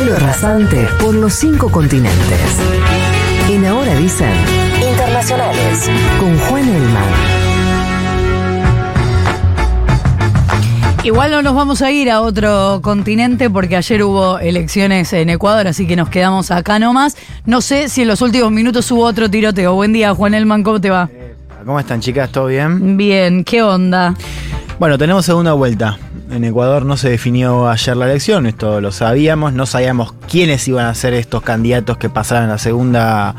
Polo rasante por los cinco continentes. En Ahora dicen Internacionales con Juan Elman. Igual no nos vamos a ir a otro continente porque ayer hubo elecciones en Ecuador, así que nos quedamos acá nomás. No sé si en los últimos minutos hubo otro tiroteo. Buen día, Juan Elman, ¿cómo te va? ¿Cómo están chicas? ¿Todo bien? Bien, ¿qué onda? Bueno, tenemos segunda vuelta. En Ecuador no se definió ayer la elección, esto lo sabíamos, no sabíamos quiénes iban a ser estos candidatos que pasaran la segunda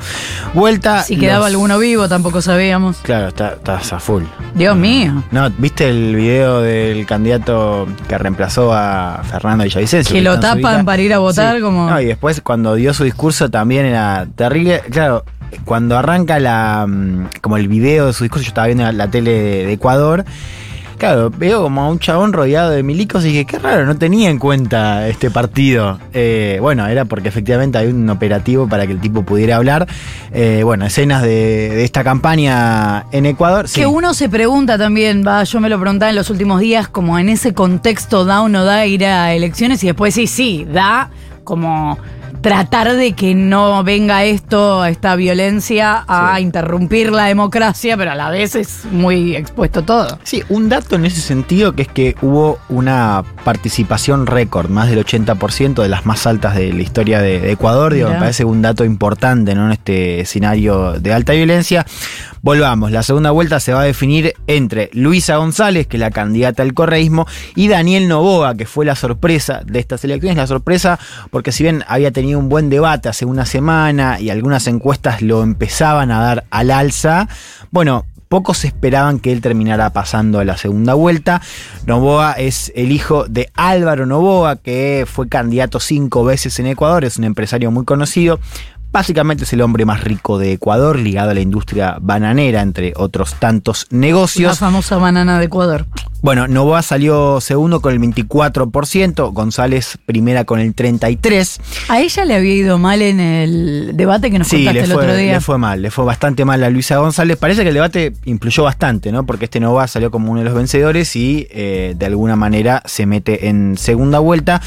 vuelta. Si quedaba Los- alguno vivo, tampoco sabíamos. Claro, está- estás a full. Dios mío. No, ¿viste el video del candidato que reemplazó a Fernando Villavicencio? Que lo tapan para ir a votar, como- No, y después cuando dio su discurso también era terrible. Claro, cuando arranca la mm, como el video de su discurso, yo estaba viendo la, la tele de, de Ecuador. Claro, veo como a un chabón rodeado de milicos y dije, qué raro, no tenía en cuenta este partido. Eh, bueno, era porque efectivamente hay un operativo para que el tipo pudiera hablar. Eh, bueno, escenas de, de esta campaña en Ecuador. sí. Que uno se pregunta también, va, yo me lo preguntaba en los últimos días, como en ese contexto da o no da ir a elecciones y después sí, sí, da como tratar de que no venga esto, esta violencia a Sí. interrumpir la democracia, pero a la vez es muy expuesto todo. Sí, un dato en ese sentido que es que hubo una participación récord, más del 80% de las más altas de la historia de, de Ecuador. Digo, me parece un dato importante ¿no? en este escenario de alta violencia. Volvamos, la segunda vuelta se va a definir entre Luisa González, que es la candidata al correísmo, y Daniel Novoa, que fue la sorpresa de estas elecciones. La sorpresa porque si bien había tenido un buen debate hace una semana y algunas encuestas lo empezaban a dar al alza, bueno, Pocos esperaban que él terminara pasando a la segunda vuelta. Novoa es el hijo de Álvaro Novoa, que fue candidato cinco veces en Ecuador, es un empresario muy conocido. Básicamente es el hombre más rico de Ecuador, ligado a la industria bananera, entre otros tantos La negocios. famosa banana de Ecuador. Bueno, Novoa salió segundo con el 24%, González primera con el 33%. A ella le había ido mal en el debate que nos Sí, contaste le el fue, otro día. le fue mal, le fue bastante mal a Luisa González. Parece que el debate influyó bastante, ¿no? Porque este Nova salió como uno de los vencedores y eh, de alguna manera se mete en segunda vuelta.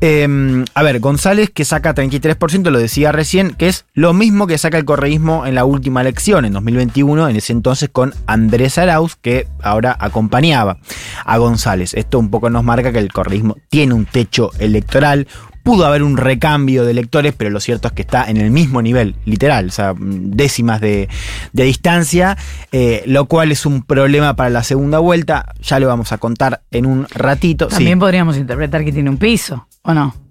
Eh, a ver, González que saca 33%, lo decía recién, que es lo mismo que saca el correísmo en la última elección, en 2021, en ese entonces con Andrés Arauz, que ahora acompañaba a González. Esto un poco nos marca que el correísmo tiene un techo electoral. Pudo haber un recambio de electores, pero lo cierto es que está en el mismo nivel, literal, o sea, décimas de, distancia, eh, lo cual es un problema para la segunda vuelta. Ya lo vamos a contar en un ratito. También podríamos interpretar que tiene un piso, ¿o no?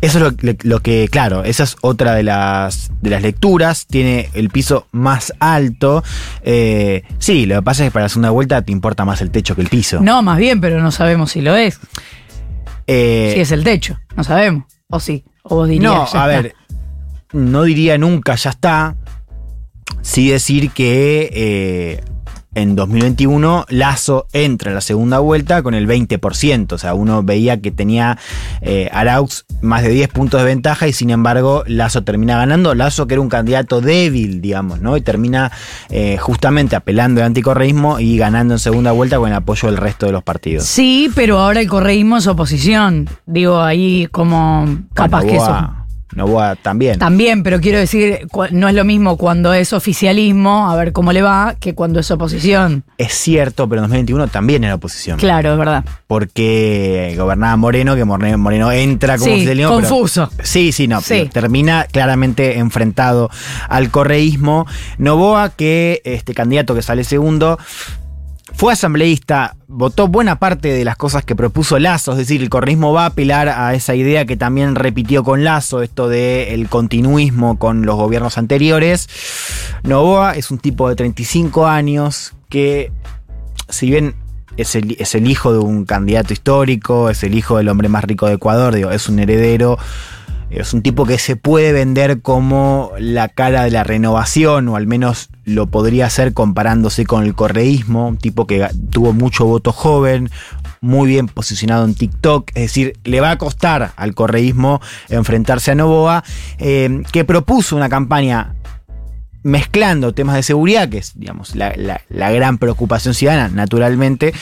Eso es lo, que, claro, esa es otra de las, de las lecturas. Tiene el piso más alto. Eh, sí, lo que pasa es que para la segunda vuelta te importa más el techo que el piso. No, más bien, pero no sabemos si lo es. Eh, si es el techo, no sabemos. O sí, o vos dirías. no, ya a está. ver, no diría nunca ya está. Sí decir que eh, en 2021 Lazo entra en la segunda vuelta con el 20%. O sea, uno veía que tenía eh, Araux más de 10 puntos de ventaja y sin embargo Lazo termina ganando. Lazo que era un candidato débil, digamos, ¿no? Y termina eh, justamente apelando al anticorreísmo y ganando en segunda vuelta con el apoyo del resto de los partidos. Sí, pero ahora el correísmo es oposición. Digo, ahí como capaz que eso. Novoa- también. También, pero quiero decir, no es lo mismo cuando es oficialismo, a ver cómo le va, que cuando es oposición. Es cierto, pero en 2021 también era oposición. Claro, es verdad. porque gobernaba Moreno, que Moreno, Moreno entra como Sí, oficialismo, pero- confuso. sí, sí, no. Sí. Termina claramente enfrentado al correísmo. Novoa, que este candidato que sale segundo. Fue asambleísta, votó buena parte de las cosas que propuso Lazo, es decir, el correísmo va a apelar a esa idea que también repitió con Lazo, esto de el continuismo con los gobiernos anteriores. Novoa es un tipo de 35 años que, si bien es el, es el hijo de un candidato histórico, es el hijo del hombre más rico de Ecuador, digo, es un heredero. Es un tipo que se puede vender como la cara de la renovación, o al menos lo podría hacer comparándose con el correísmo, un tipo que tuvo mucho voto joven, muy bien posicionado en TikTok, es decir, le va a costar al correísmo enfrentarse a Novoa, eh, que propuso una campaña mezclando temas de seguridad, que es, digamos, la gran preocupación ciudadana, naturalmente,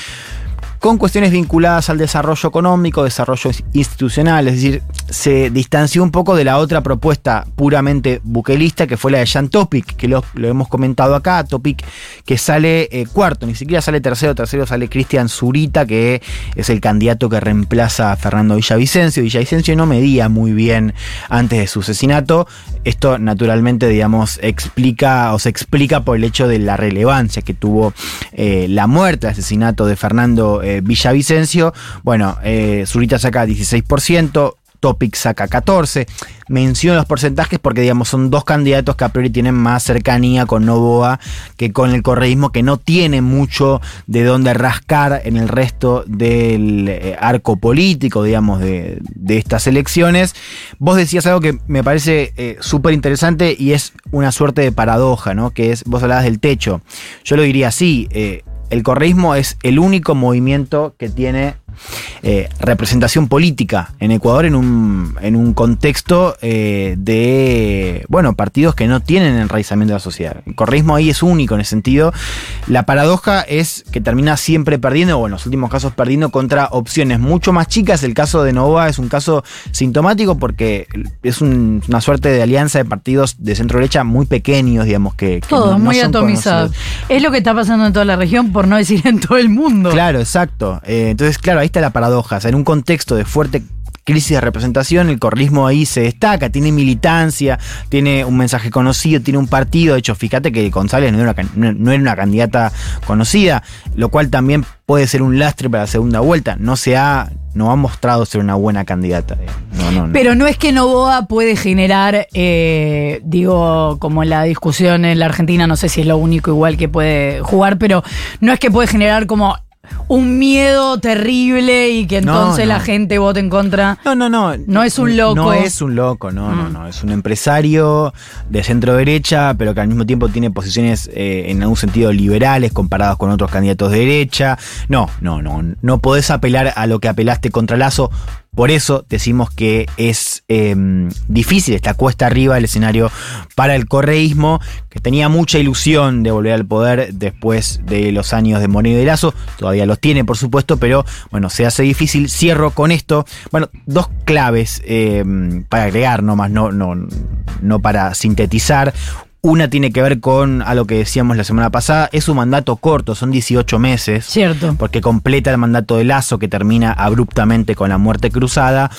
con cuestiones vinculadas al desarrollo económico, desarrollo institucional, es decir, se distanció un poco de la otra propuesta puramente buquelista, que fue la de Jan Topic, que lo, hemos comentado acá. Topic que sale eh, cuarto, ni siquiera sale tercero, tercero sale Cristian Zurita, que es el candidato que reemplaza a Fernando Villavicencio. Villavicencio no medía muy bien antes de su asesinato. Esto naturalmente, digamos, explica o se explica por el hecho de la relevancia que tuvo eh, la muerte, el asesinato de Fernando eh, Villavicencio. Bueno, eh, Zurita saca 16%. Topic saca 14. Menciono los porcentajes porque, digamos, son dos candidatos que a priori tienen más cercanía con Novoa que con el correísmo, que no tiene mucho de dónde rascar en el resto del eh, arco político, digamos, de, de, estas elecciones. Vos decías algo que me parece eh, súper interesante y es una suerte de paradoja, ¿no? Que es, vos hablabas del techo. Yo lo diría así. Eh, el correísmo es el único movimiento que tiene eh, representación política en Ecuador en un, en un contexto eh, de, bueno, partidos que no tienen enraizamiento de la sociedad. El correísmo ahí es único en ese sentido. La paradoja es que termina siempre perdiendo, o en los últimos casos perdiendo contra opciones mucho más chicas. El caso de Nova es un caso sintomático porque es un, una suerte de alianza de partidos de centro derecha muy pequeños, digamos, que... que Todos, no, no muy atomizados. Es lo que está pasando en toda la región, por no decir en todo el mundo. Claro, exacto. Eh, entonces, claro, ahí está la paradoja. En un contexto de fuerte crisis de representación, el corrismo ahí se destaca, tiene militancia, tiene un mensaje conocido, tiene un partido. De hecho, fíjate que González no era, una, no era una candidata conocida, lo cual también puede ser un lastre para la segunda vuelta. No se ha, no ha mostrado ser una buena candidata. No. Pero no es que Novoa puede generar, eh, digo, como la discusión en la Argentina, no sé si es lo único igual que puede jugar, pero no es que puede generar como un miedo terrible y que entonces no, no. la gente vote en contra. No, no, no. No es un loco. No es un loco, no, mm. no, no. Es un empresario de centro derecha, pero que al mismo tiempo tiene posiciones eh, en algún sentido liberales comparados con otros candidatos de derecha. No, no, no. No podés apelar a lo que apelaste contra Lazo. Por eso decimos que es eh, difícil, está cuesta arriba el escenario para el correísmo, que tenía mucha ilusión de volver al poder después de los años de Moreno y de Lazo. Todavía los tiene, por supuesto, pero bueno, se hace difícil. Cierro con esto. Bueno, dos claves eh, para agregar, nomás, no, no, no para sintetizar. Una tiene que ver con a lo que decíamos la semana pasada, es un mandato corto, son 18 meses. Cierto. Porque completa el mandato de Lazo que termina abruptamente con la muerte cruzada.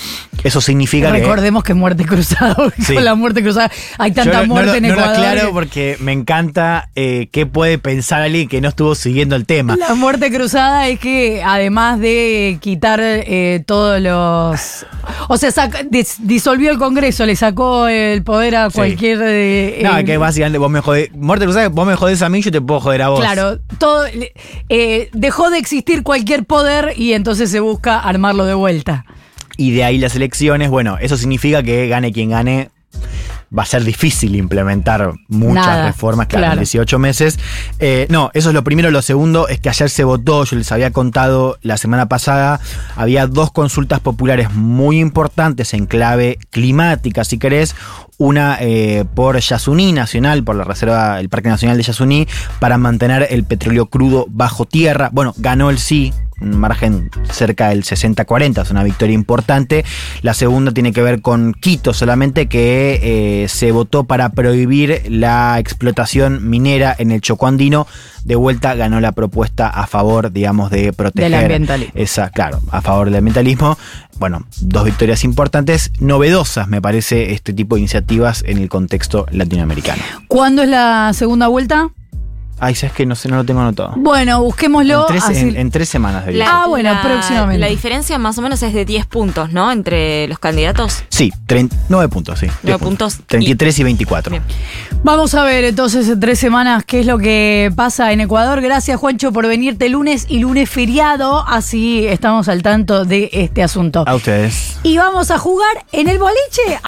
Eso significa Recordemos que. Recordemos que muerte cruzada, sí. con la muerte cruzada hay tanta Yo muerte no, en no Ecuador. No lo aclaro porque me encanta eh, qué puede pensar alguien que no estuvo siguiendo el tema. La muerte cruzada es que además de quitar eh, todos los. O sea, saca, dis, disolvió el Congreso, le sacó el poder a cualquier. Sí. Eh, no, que básicamente vos me jodés. Muerte cruzada, vos me jodés a mí, yo te puedo joder a vos. Claro, todo. Eh, dejó de existir cualquier poder y entonces se busca armarlo de vuelta. Y de ahí las elecciones, bueno, eso significa que gane quien gane, va a ser difícil implementar muchas Nada, reformas, claro, claro. en 18 meses. Eh, no, eso es lo primero. Lo segundo es que ayer se votó, yo les había contado la semana pasada, había dos consultas populares muy importantes en clave climática, si querés. Una eh, por Yasuní Nacional, por la Reserva, el Parque Nacional de Yasuní, para mantener el petróleo crudo bajo tierra. Bueno, ganó el sí, un margen cerca del 60-40, es una victoria importante. La segunda tiene que ver con Quito, solamente que eh, se votó para prohibir la explotación minera en el Chocó Andino. De vuelta ganó la propuesta a favor, digamos, de proteger. Del ambientalismo. Esa, claro, a favor del ambientalismo. Bueno, dos victorias importantes, novedosas, me parece, este tipo de iniciativas en el contexto latinoamericano. ¿Cuándo es la segunda vuelta? Ay, sabes que no sé, no lo tengo anotado. Bueno, busquémoslo. En tres, así- en- en tres semanas. La- Ah, bueno, próximamente. La diferencia más o menos es de 10 puntos, ¿no? Entre los candidatos. Sí, trein- nueve puntos, sí. diez Nueve puntos. 33 y 24. Bien. Vamos a ver entonces en tres semanas qué es lo que pasa en Ecuador. Gracias, Juancho, por venirte lunes y lunes feriado. Así estamos al tanto de este asunto. A ustedes. Y vamos a jugar en el boliche.